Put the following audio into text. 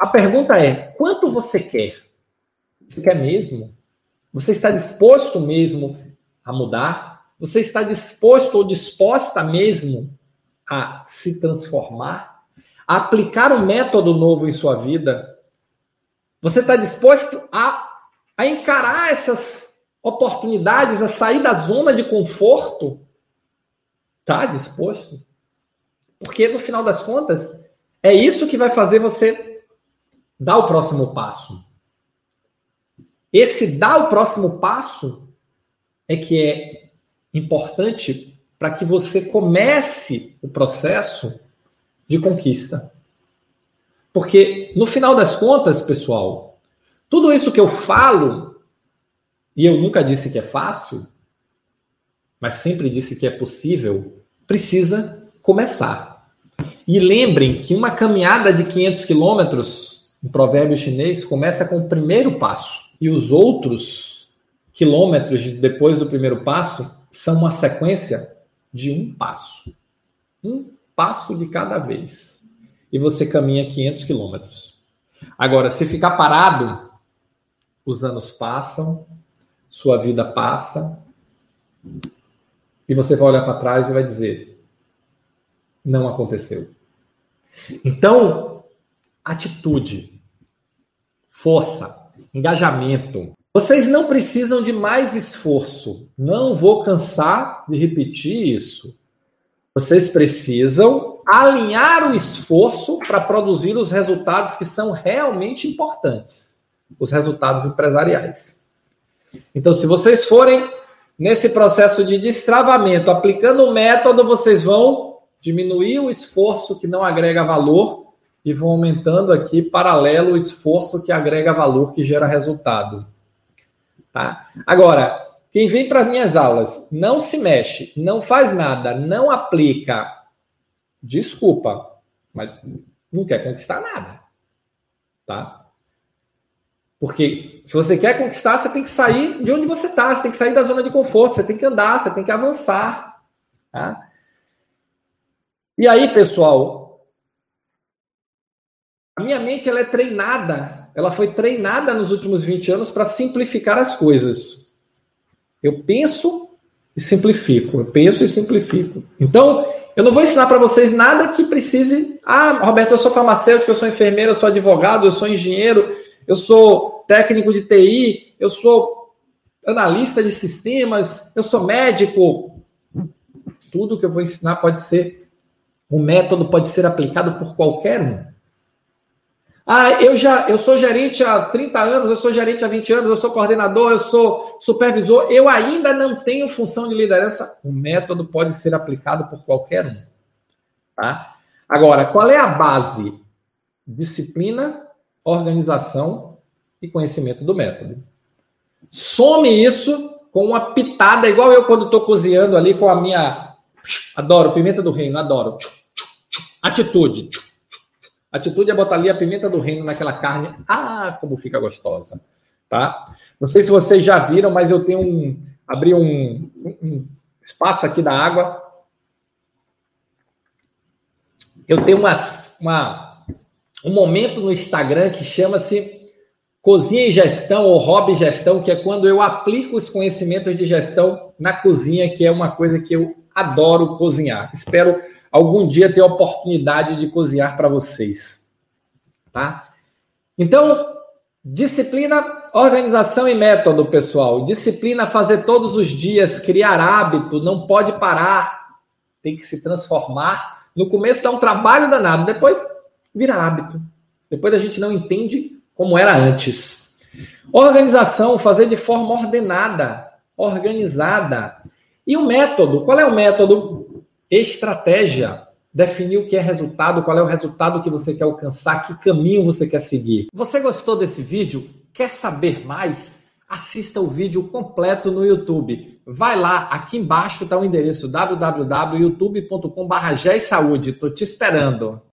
a pergunta é: quanto você quer? Você quer mesmo? Você está disposto mesmo a mudar? Você está disposto ou disposta mesmo a se transformar? A aplicar um método novo em sua vida? Você está disposto a, a encarar essas oportunidades, a sair da zona de conforto? Está disposto? Porque no final das contas, é isso que vai fazer você dar o próximo passo. Esse dar o próximo passo é que é importante para que você comece o processo de conquista. Porque no final das contas, pessoal, tudo isso que eu falo, e eu nunca disse que é fácil, mas sempre disse que é possível, precisa começar. E lembrem que uma caminhada de 500 quilômetros, um provérbio chinês, começa com o primeiro passo. E os outros quilômetros depois do primeiro passo são uma sequência de um passo. Um passo de cada vez. E você caminha 500 quilômetros. Agora, se ficar parado, os anos passam, sua vida passa, e você vai olhar para trás e vai dizer: não aconteceu. Então, atitude, força, engajamento. Vocês não precisam de mais esforço. Não vou cansar de repetir isso. Vocês precisam alinhar o esforço para produzir os resultados que são realmente importantes os resultados empresariais. Então, se vocês forem nesse processo de destravamento, aplicando o método, vocês vão diminuir o esforço que não agrega valor e vão aumentando aqui paralelo o esforço que agrega valor, que gera resultado. Tá? Agora, quem vem para minhas aulas não se mexe, não faz nada, não aplica, desculpa, mas não quer conquistar nada. Tá? Porque se você quer conquistar, você tem que sair de onde você está, você tem que sair da zona de conforto, você tem que andar, você tem que avançar. Tá? E aí, pessoal, minha mente ela é treinada, ela foi treinada nos últimos 20 anos para simplificar as coisas. Eu penso e simplifico, eu penso e simplifico. Então, eu não vou ensinar para vocês nada que precise. Ah, Roberto, eu sou farmacêutico, eu sou enfermeiro, eu sou advogado, eu sou engenheiro, eu sou técnico de TI, eu sou analista de sistemas, eu sou médico. Tudo que eu vou ensinar pode ser o método pode ser aplicado por qualquer um. Ah, eu já eu sou gerente há 30 anos, eu sou gerente há 20 anos, eu sou coordenador, eu sou supervisor, eu ainda não tenho função de liderança. O método pode ser aplicado por qualquer um. Tá? Agora, qual é a base? Disciplina, organização e conhecimento do método. Some isso com uma pitada, igual eu quando estou cozinhando ali com a minha. Adoro pimenta do reino, adoro Atitude. Atitude é botar ali a pimenta do reino naquela carne. Ah, como fica gostosa. Tá? Não sei se vocês já viram, mas eu tenho um. Abri um, um espaço aqui da água. Eu tenho uma, uma, um momento no Instagram que chama-se Cozinha e Gestão ou Hobby Gestão, que é quando eu aplico os conhecimentos de gestão na cozinha, que é uma coisa que eu adoro cozinhar. Espero algum dia ter a oportunidade de cozinhar para vocês. Tá? Então, disciplina, organização e método, pessoal. Disciplina fazer todos os dias, criar hábito, não pode parar, tem que se transformar. No começo dá um trabalho danado, depois vira hábito. Depois a gente não entende como era antes. Organização, fazer de forma ordenada, organizada. E o método, qual é o método? Estratégia. Definir o que é resultado, qual é o resultado que você quer alcançar, que caminho você quer seguir. Você gostou desse vídeo? Quer saber mais? Assista o vídeo completo no YouTube. Vai lá, aqui embaixo está o endereço www.youtube.com.br. Estou te esperando.